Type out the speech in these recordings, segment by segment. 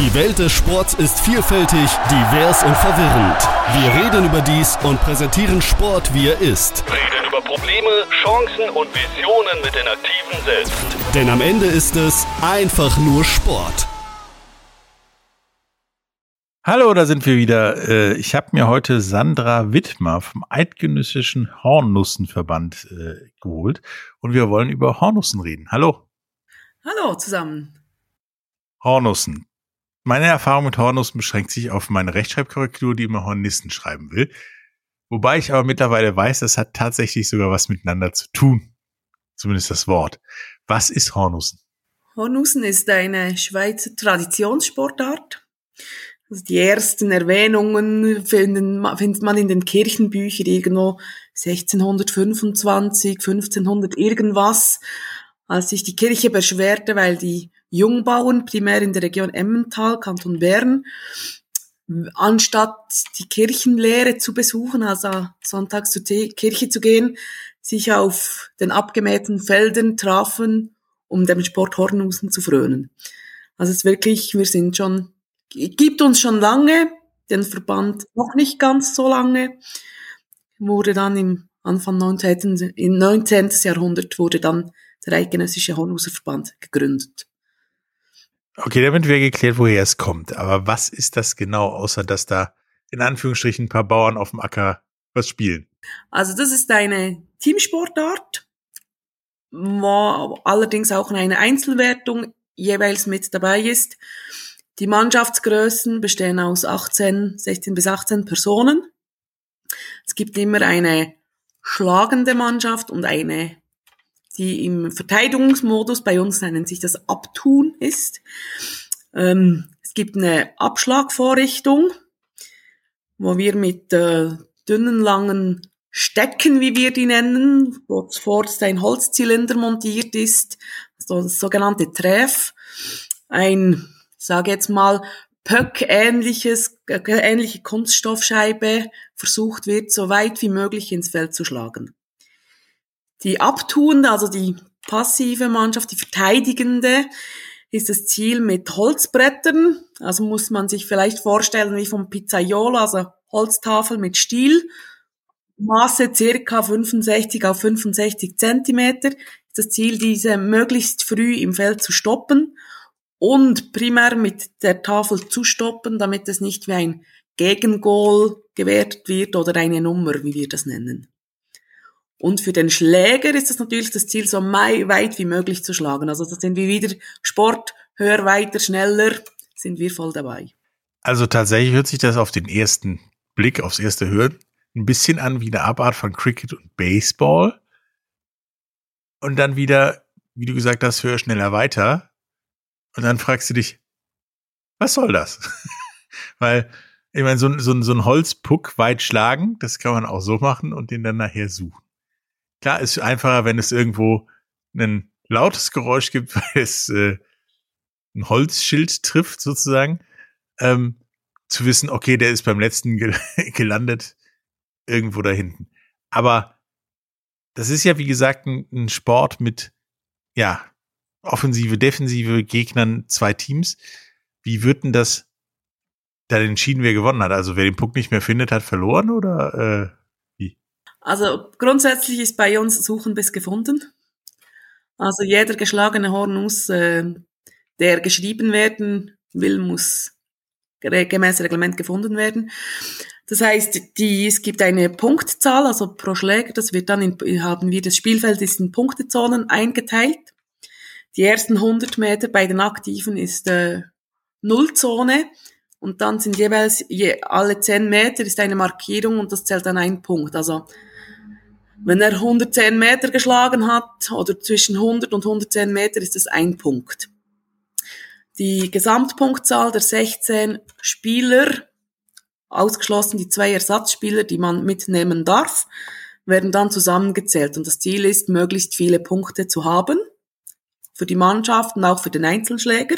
Die Welt des Sports ist vielfältig, divers und verwirrend. Wir reden über dies und präsentieren Sport, wie er ist. Reden über Probleme, Chancen und Visionen mit den Aktiven selbst. Denn am Ende ist es einfach nur Sport. Hallo, da sind wir wieder. Äh, ich habe mir heute Sandra Wittmer vom Eidgenössischen Hornussenverband äh, geholt und wir wollen über Hornussen reden. Hallo. Hallo zusammen. Hornussen. Meine Erfahrung mit Hornussen beschränkt sich auf meine Rechtschreibkorrektur, die immer Hornissen schreiben will. Wobei ich aber mittlerweile weiß, das hat tatsächlich sogar was miteinander zu tun. Zumindest das Wort. Was ist Hornussen? Hornussen ist eine Schweizer Traditionssportart. Also die ersten Erwähnungen finden, findet man in den Kirchenbüchern irgendwo 1625, 1500 irgendwas, als sich die Kirche beschwerte, weil die Jungbauern, primär in der Region Emmental, Kanton Bern, anstatt die Kirchenlehre zu besuchen, also sonntags zur Kirche zu gehen, sich auf den abgemähten Feldern trafen, um dem Sport Hornusen zu frönen. Also es ist wirklich, wir sind schon gibt uns schon lange, den Verband noch nicht ganz so lange, wurde dann im Anfang 19. im 19. Jahrhundert wurde dann der Eidgenössische Hornuserverband gegründet. Okay, damit wäre geklärt, woher es kommt. Aber was ist das genau, außer dass da in Anführungsstrichen ein paar Bauern auf dem Acker was spielen? Also das ist eine Teamsportart, wo allerdings auch eine Einzelwertung jeweils mit dabei ist. Die Mannschaftsgrößen bestehen aus 18, 16 bis 18 Personen. Es gibt immer eine schlagende Mannschaft und eine, die im Verteidigungsmodus, bei uns nennen sich das Abtun ist. Ähm, es gibt eine Abschlagvorrichtung, wo wir mit äh, dünnen, langen Stecken, wie wir die nennen, wo zuvorderst ein Holzzylinder montiert ist, also das sogenannte Treff, ein sage jetzt mal, Pöck-ähnliches, äh, ähnliche Kunststoffscheibe versucht wird, so weit wie möglich ins Feld zu schlagen. Die abtuende, also die passive Mannschaft, die verteidigende, ist das Ziel mit Holzbrettern. Also muss man sich vielleicht vorstellen wie vom Pizzaiolo, also Holztafel mit Stiel. Maße circa 65 auf 65 Zentimeter. Das Ziel, diese möglichst früh im Feld zu stoppen und primär mit der Tafel zu stoppen, damit es nicht wie ein Gegengoal gewertet wird oder eine Nummer, wie wir das nennen. Und für den Schläger ist es natürlich das Ziel, so weit wie möglich zu schlagen. Also da sind wir wieder Sport, höher, weiter, schneller, sind wir voll dabei. Also tatsächlich hört sich das auf den ersten Blick, aufs erste Hören, ein bisschen an wie eine Abart von Cricket und Baseball. Und dann wieder, wie du gesagt hast, höher, schneller, weiter. Und dann fragst du dich, was soll das? Weil, ich meine, so, so, so ein Holzpuck weit schlagen, das kann man auch so machen und den dann nachher suchen. Klar, ist einfacher, wenn es irgendwo ein lautes Geräusch gibt, weil es äh, ein Holzschild trifft, sozusagen. Ähm, zu wissen, okay, der ist beim letzten gel gelandet, irgendwo da hinten. Aber das ist ja, wie gesagt, ein, ein Sport mit, ja, offensive, defensive Gegnern zwei Teams. Wie wird denn das dann entschieden, wer gewonnen hat? Also wer den Puck nicht mehr findet, hat verloren oder äh? Also grundsätzlich ist bei uns Suchen bis gefunden. Also jeder geschlagene Hornus, äh, der geschrieben werden will, muss gemäß Reglement gefunden werden. Das heißt, die, es gibt eine Punktzahl, also pro Schläger, das wird dann in, haben wir das Spielfeld ist in Punktezonen eingeteilt. Die ersten 100 Meter bei den Aktiven ist äh, Nullzone und dann sind jeweils je, alle 10 Meter ist eine Markierung und das zählt dann ein Punkt. Also wenn er 110 Meter geschlagen hat oder zwischen 100 und 110 Meter ist es ein Punkt. Die Gesamtpunktzahl der 16 Spieler, ausgeschlossen die zwei Ersatzspieler, die man mitnehmen darf, werden dann zusammengezählt. Und das Ziel ist, möglichst viele Punkte zu haben für die Mannschaft und auch für den Einzelschläger.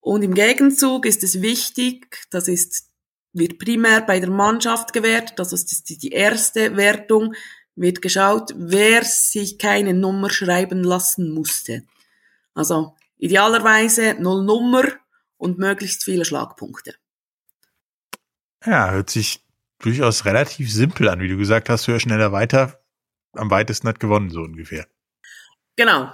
Und im Gegenzug ist es wichtig, das ist, wird primär bei der Mannschaft gewertet, das ist die erste Wertung, wird geschaut, wer sich keine Nummer schreiben lassen musste. Also idealerweise null Nummer und möglichst viele Schlagpunkte. Ja, hört sich durchaus relativ simpel an, wie du gesagt hast, höher, schneller, weiter. Am weitesten hat gewonnen, so ungefähr. Genau.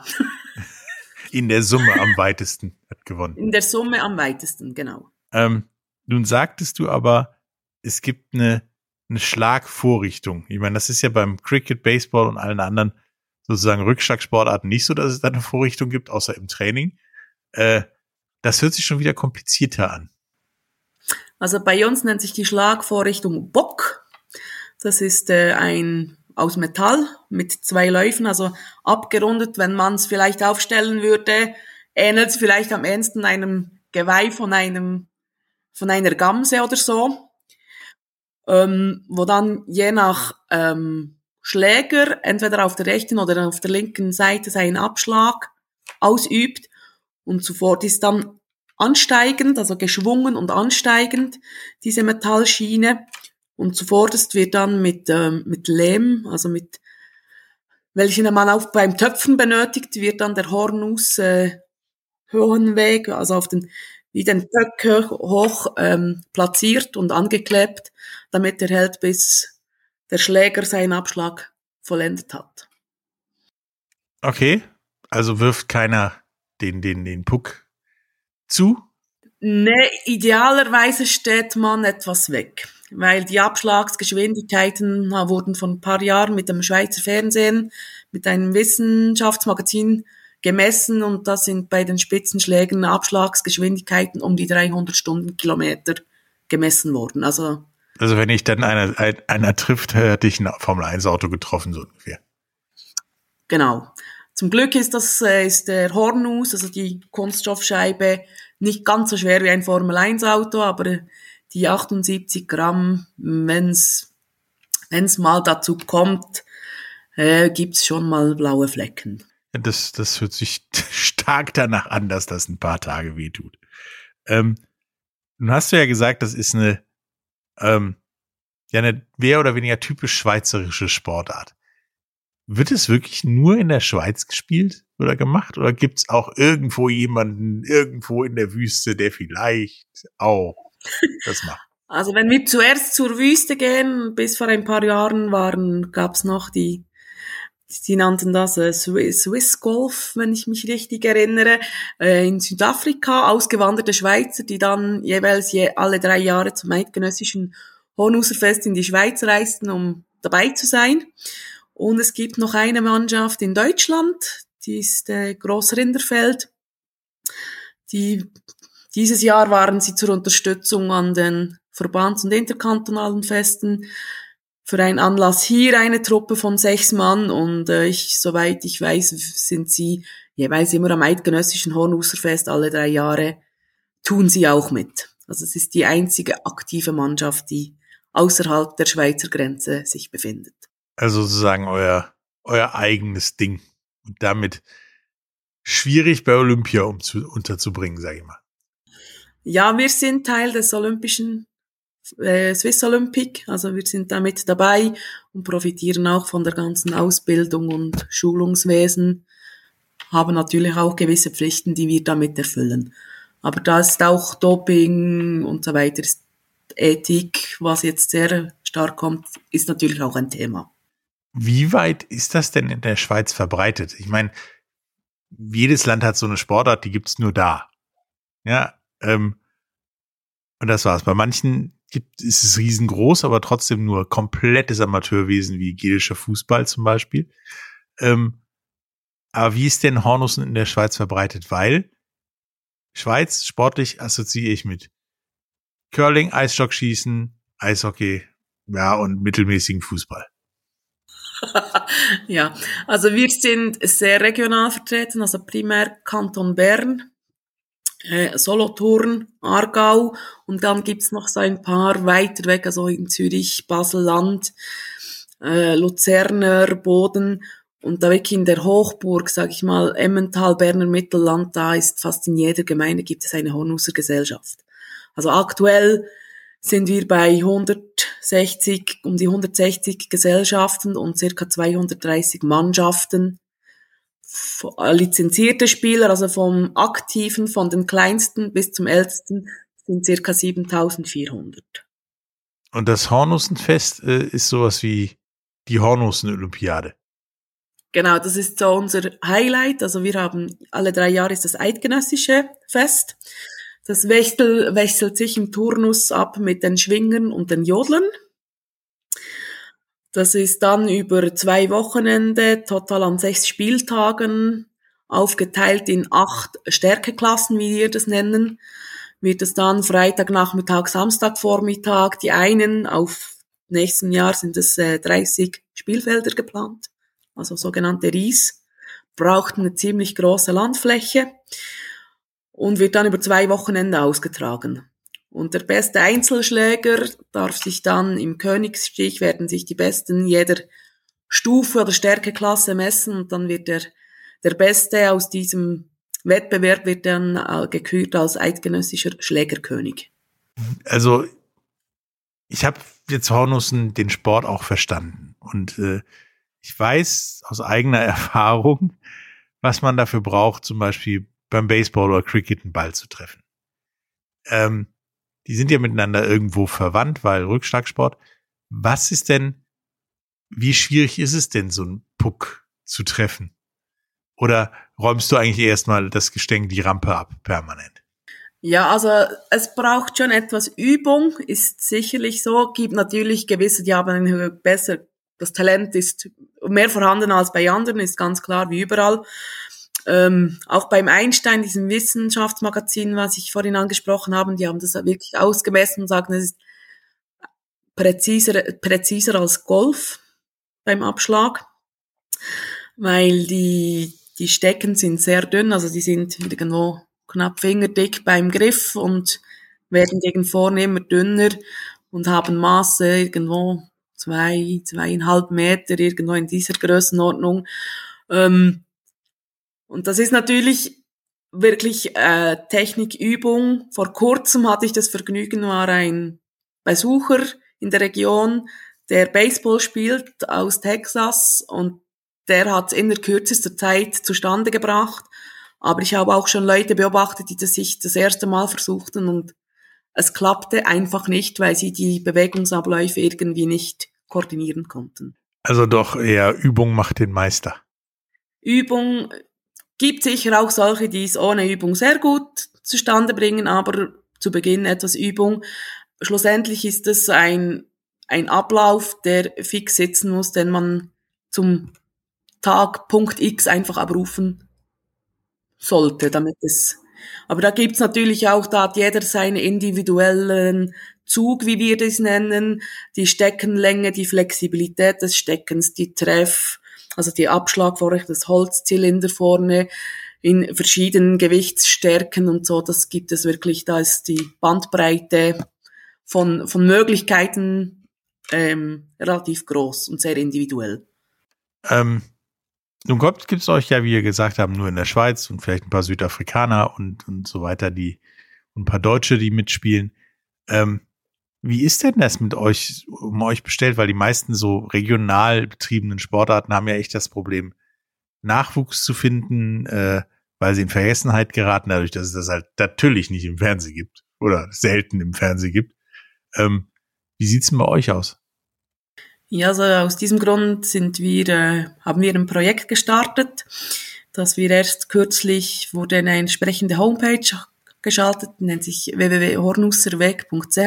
In der Summe am weitesten hat gewonnen. In der Summe am weitesten, genau. Ähm, nun sagtest du aber, es gibt eine, eine Schlagvorrichtung. Ich meine, das ist ja beim Cricket, Baseball und allen anderen sozusagen Rückschlagsportarten nicht so, dass es da eine Vorrichtung gibt, außer im Training. Äh, das hört sich schon wieder komplizierter an. Also bei uns nennt sich die Schlagvorrichtung Bock. Das ist äh, ein aus Metall mit zwei Läufen, also abgerundet, wenn man es vielleicht aufstellen würde, ähnelt es vielleicht am ehesten einem Geweih von einem von einer Gamse oder so, ähm, wo dann je nach ähm, Schläger entweder auf der rechten oder auf der linken Seite seinen Abschlag ausübt und sofort ist dann ansteigend, also geschwungen und ansteigend, diese Metallschiene. Und zuvorderst wird dann mit, ähm, mit Lehm, also mit welchen man auch beim Töpfen benötigt, wird dann der Hornus äh, hohen Weg, also auf den wie den Böck hoch ähm, platziert und angeklebt, damit er hält, bis der Schläger seinen Abschlag vollendet hat. Okay, also wirft keiner den, den, den Puck zu? Ne, idealerweise steht man etwas weg, weil die Abschlagsgeschwindigkeiten wurden vor ein paar Jahren mit dem Schweizer Fernsehen, mit einem Wissenschaftsmagazin gemessen und das sind bei den Spitzenschlägen Abschlagsgeschwindigkeiten um die 300 Stundenkilometer gemessen worden. Also, also wenn ich dann einer, einer trifft, hätte ich ein Formel 1 Auto getroffen, so ungefähr. Genau. Zum Glück ist das äh, ist der Hornus, also die Kunststoffscheibe, nicht ganz so schwer wie ein Formel 1 Auto, aber die 78 Gramm, wenn's wenn's mal dazu kommt, äh, gibt's schon mal blaue Flecken. Das, das hört sich stark danach an, dass das ein paar Tage wehtut. Ähm, nun hast du ja gesagt, das ist eine, ähm, ja, eine mehr oder weniger typisch schweizerische Sportart. Wird es wirklich nur in der Schweiz gespielt oder gemacht? Oder gibt es auch irgendwo jemanden, irgendwo in der Wüste, der vielleicht auch das macht? Also wenn wir zuerst zur Wüste gehen, bis vor ein paar Jahren waren, gab es noch die, die nannten das Swiss Golf, wenn ich mich richtig erinnere, äh, in Südafrika, ausgewanderte Schweizer, die dann jeweils je, alle drei Jahre zum eidgenössischen Hornuserfest in die Schweiz reisten, um dabei zu sein. Und es gibt noch eine Mannschaft in Deutschland, die ist äh, Groß Rinderfeld. Die, dieses Jahr waren sie zur Unterstützung an den Verbands- und interkantonalen Festen für einen Anlass hier eine Truppe von sechs Mann und äh, ich, soweit ich weiß, sind sie jeweils immer am eidgenössischen Hornuserfest alle drei Jahre, tun sie auch mit. Also es ist die einzige aktive Mannschaft, die außerhalb der Schweizer Grenze sich befindet. Also sozusagen euer, euer eigenes Ding. Und damit schwierig bei Olympia umzu, unterzubringen, sage ich mal. Ja, wir sind Teil des Olympischen äh, Swiss Olympic, also wir sind damit dabei und profitieren auch von der ganzen Ausbildung und Schulungswesen, haben natürlich auch gewisse Pflichten, die wir damit erfüllen. Aber da ist auch Doping und so weiter, ist Ethik, was jetzt sehr stark kommt, ist natürlich auch ein Thema. Wie weit ist das denn in der Schweiz verbreitet? Ich meine, jedes Land hat so eine Sportart, die gibt's nur da. Ja, ähm, und das war's. Bei manchen gibt, ist es riesengroß, aber trotzdem nur komplettes Amateurwesen wie gälischer Fußball zum Beispiel. Ähm, aber wie ist denn Hornussen in der Schweiz verbreitet? Weil Schweiz sportlich assoziiere ich mit Curling, Eisstockschießen, Eishockey, ja, und mittelmäßigen Fußball. ja, also wir sind sehr regional vertreten, also primär Kanton Bern, äh, Solothurn, Aargau. Und dann gibt's noch so ein paar weiter weg, also in Zürich, Basel-Land, äh, Luzerner, Boden. Und da weg in der Hochburg, sag ich mal, Emmental, Berner Mittelland, da ist fast in jeder Gemeinde gibt es eine Hornuser Gesellschaft. Also aktuell sind wir bei 160, um die 160 Gesellschaften und circa 230 Mannschaften lizenzierte Spieler, also vom aktiven, von den kleinsten bis zum ältesten, sind circa 7400. Und das Hornussenfest äh, ist sowas wie die Hornussen-Olympiade. Genau, das ist so unser Highlight. Also wir haben alle drei Jahre ist das eidgenössische Fest. Das wechsel, wechselt sich im Turnus ab mit den Schwingern und den Jodlern. Das ist dann über zwei Wochenende, total an sechs Spieltagen, aufgeteilt in acht Stärkeklassen, wie wir das nennen. Wird es dann Freitagnachmittag, Samstagvormittag, die einen auf nächsten Jahr sind es äh, 30 Spielfelder geplant, also sogenannte Ries, braucht eine ziemlich große Landfläche und wird dann über zwei Wochenende ausgetragen. Und der beste Einzelschläger darf sich dann im Königsstich werden sich die Besten jeder Stufe oder Stärkeklasse messen und dann wird der, der Beste aus diesem Wettbewerb wird dann äh, gekürt als eidgenössischer Schlägerkönig. Also ich habe jetzt Hornussen den Sport auch verstanden und äh, ich weiß aus eigener Erfahrung, was man dafür braucht, zum Beispiel beim Baseball oder Cricket einen Ball zu treffen. Ähm, die sind ja miteinander irgendwo verwandt, weil Rückschlagsport. Was ist denn, wie schwierig ist es denn, so einen Puck zu treffen? Oder räumst du eigentlich erstmal das Gestänk, die Rampe ab, permanent? Ja, also es braucht schon etwas Übung, ist sicherlich so. Gibt natürlich gewisse, die haben besser, das Talent ist mehr vorhanden als bei anderen, ist ganz klar wie überall. Ähm, auch beim Einstein, diesem Wissenschaftsmagazin, was ich vorhin angesprochen habe, die haben das wirklich ausgemessen und sagen, es ist präziser, präziser als Golf beim Abschlag, weil die, die Stecken sind sehr dünn, also die sind irgendwo knapp fingerdick beim Griff und werden gegen vorne immer dünner und haben Maße irgendwo zwei, zweieinhalb Meter, irgendwo in dieser Größenordnung. Ähm, und das ist natürlich wirklich äh, Technikübung. Vor kurzem hatte ich das Vergnügen, war ein Besucher in der Region, der Baseball spielt aus Texas und der hat es in der kürzester Zeit zustande gebracht. Aber ich habe auch schon Leute beobachtet, die das sich das erste Mal versuchten und es klappte einfach nicht, weil sie die Bewegungsabläufe irgendwie nicht koordinieren konnten. Also doch eher Übung macht den Meister. Übung Gibt sicher auch solche, die es ohne Übung sehr gut zustande bringen, aber zu Beginn etwas Übung. Schlussendlich ist es ein, ein Ablauf, der fix sitzen muss, den man zum Tag Punkt X einfach abrufen sollte, damit es. Aber da gibt's natürlich auch, da hat jeder seine individuellen Zug, wie wir das nennen, die Steckenlänge, die Flexibilität des Steckens, die Treff, also die Abschlagvorrichtung, das Holzzylinder vorne in verschiedenen Gewichtsstärken und so, das gibt es wirklich, da ist die Bandbreite von, von Möglichkeiten ähm, relativ groß und sehr individuell. Ähm, nun gibt es euch ja, wie ihr gesagt haben, nur in der Schweiz und vielleicht ein paar Südafrikaner und, und so weiter, die und ein paar Deutsche, die mitspielen. Ähm, wie ist denn das mit euch, um euch bestellt? Weil die meisten so regional betriebenen Sportarten haben ja echt das Problem, Nachwuchs zu finden, äh, weil sie in Vergessenheit geraten, dadurch, dass es das halt natürlich nicht im Fernsehen gibt oder selten im Fernsehen gibt. Ähm, wie sieht's denn bei euch aus? Ja, also aus diesem Grund sind wir, äh, haben wir ein Projekt gestartet, dass wir erst kürzlich wurde eine entsprechende Homepage geschaltet, nennt sich www.hornusserweg.ch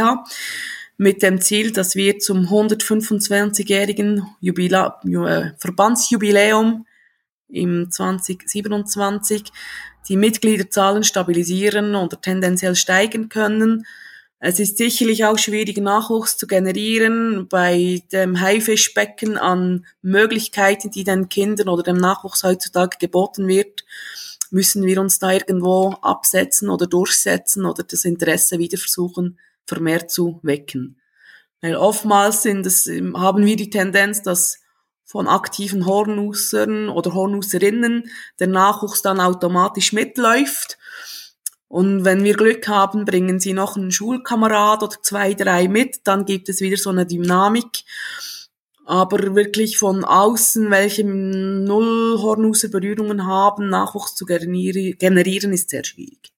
mit dem Ziel, dass wir zum 125-jährigen äh, Verbandsjubiläum im 2027 die Mitgliederzahlen stabilisieren oder tendenziell steigen können. Es ist sicherlich auch schwierig, Nachwuchs zu generieren bei dem Haifischbecken an Möglichkeiten, die den Kindern oder dem Nachwuchs heutzutage geboten wird müssen wir uns da irgendwo absetzen oder durchsetzen oder das Interesse wieder versuchen, vermehrt zu wecken. Weil oftmals sind es, haben wir die Tendenz, dass von aktiven Hornussern oder Hornusserinnen der Nachwuchs dann automatisch mitläuft. Und wenn wir Glück haben, bringen sie noch einen Schulkamerad oder zwei, drei mit, dann gibt es wieder so eine Dynamik. Aber wirklich von außen, welche null Hornuser Berührungen haben, Nachwuchs zu generieren, ist sehr schwierig.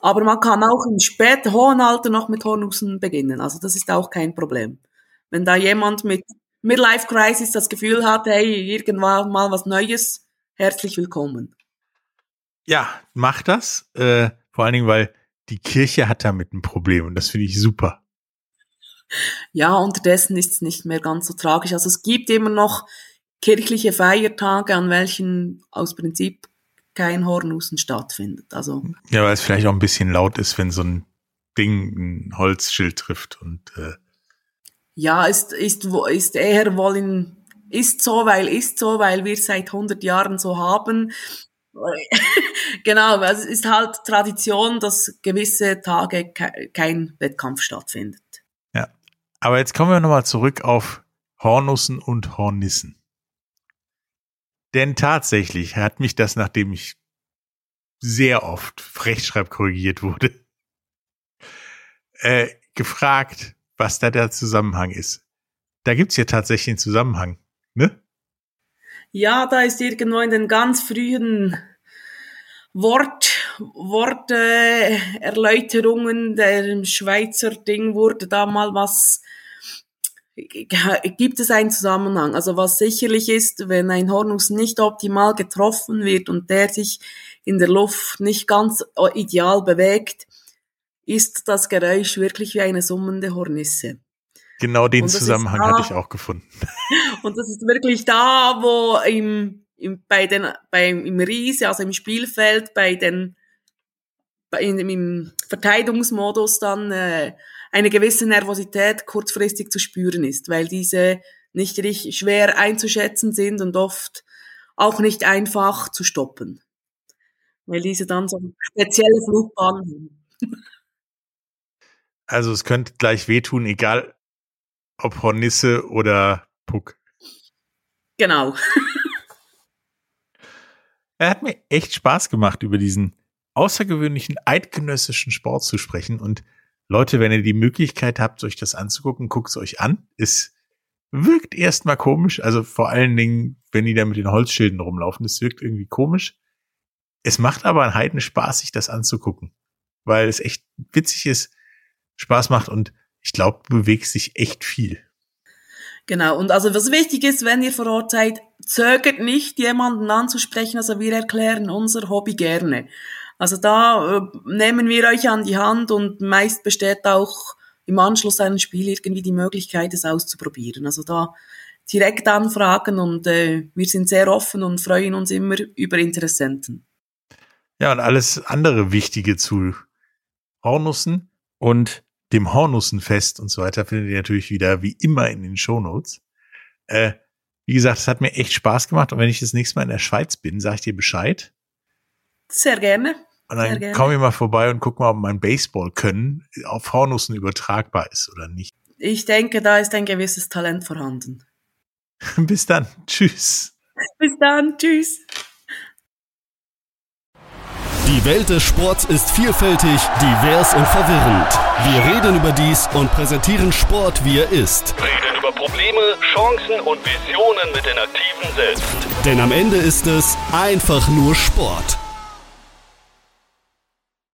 Aber man kann auch im späten hohen Alter noch mit Hornusen beginnen. Also das ist auch kein Problem. Wenn da jemand mit Midlife Crisis das Gefühl hat, hey, irgendwann mal was Neues, herzlich willkommen. Ja, mach das. Äh, vor allen Dingen, weil die Kirche hat damit ein Problem und das finde ich super. Ja, unterdessen ist es nicht mehr ganz so tragisch. Also es gibt immer noch kirchliche Feiertage, an welchen aus Prinzip kein Hornusen stattfindet. Also ja, weil es vielleicht auch ein bisschen laut ist, wenn so ein Ding ein Holzschild trifft und äh ja, ist ist ist eher wollen ist so, weil ist so, weil wir seit 100 Jahren so haben. genau, also es ist halt Tradition, dass gewisse Tage kein Wettkampf stattfindet. Aber jetzt kommen wir nochmal zurück auf Hornussen und Hornissen. Denn tatsächlich hat mich das, nachdem ich sehr oft Rechtschreib korrigiert wurde, äh, gefragt, was da der Zusammenhang ist. Da gibt's ja tatsächlich einen Zusammenhang, ne? Ja, da ist irgendwo in den ganz frühen Wort, Worterläuterungen äh, der Schweizer Ding wurde da mal was gibt es einen Zusammenhang. Also was sicherlich ist, wenn ein Hornus nicht optimal getroffen wird und der sich in der Luft nicht ganz ideal bewegt, ist das Geräusch wirklich wie eine summende Hornisse. Genau den Zusammenhang da, hatte ich auch gefunden. Und das ist wirklich da, wo im, im, bei den, beim, im Riese, also im Spielfeld, bei den, in, im Verteidigungsmodus dann äh, eine gewisse Nervosität kurzfristig zu spüren ist, weil diese nicht richtig schwer einzuschätzen sind und oft auch nicht einfach zu stoppen. Weil diese dann so spezielle Flugbahnen haben. Also es könnte gleich wehtun, egal ob Hornisse oder Puck. Genau. er hat mir echt Spaß gemacht, über diesen außergewöhnlichen eidgenössischen Sport zu sprechen und Leute, wenn ihr die Möglichkeit habt, euch das anzugucken, guckt es euch an. Es wirkt erstmal komisch, also vor allen Dingen, wenn die da mit den Holzschilden rumlaufen, es wirkt irgendwie komisch. Es macht aber einen Heiden Spaß, sich das anzugucken, weil es echt witzig ist, Spaß macht und ich glaube, bewegt sich echt viel. Genau, und also was wichtig ist, wenn ihr vor Ort seid, zögert nicht, jemanden anzusprechen, also wir erklären unser Hobby gerne. Also da äh, nehmen wir euch an die Hand und meist besteht auch im Anschluss an ein Spiel irgendwie die Möglichkeit, es auszuprobieren. Also da direkt anfragen und äh, wir sind sehr offen und freuen uns immer über Interessenten. Ja, und alles andere Wichtige zu Hornussen und dem Hornussenfest und so weiter findet ihr natürlich wieder wie immer in den Shownotes. Äh, wie gesagt, es hat mir echt Spaß gemacht und wenn ich das nächste Mal in der Schweiz bin, sage ich dir Bescheid. Sehr gerne. Und dann komme ich mal vorbei und guck mal, ob mein Baseball-Können auf Hornussen übertragbar ist oder nicht. Ich denke, da ist ein gewisses Talent vorhanden. Bis dann. Tschüss. Bis dann. Tschüss. Die Welt des Sports ist vielfältig, divers und verwirrend. Wir reden über dies und präsentieren Sport, wie er ist. Reden über Probleme, Chancen und Visionen mit den Aktiven selbst. Denn am Ende ist es einfach nur Sport.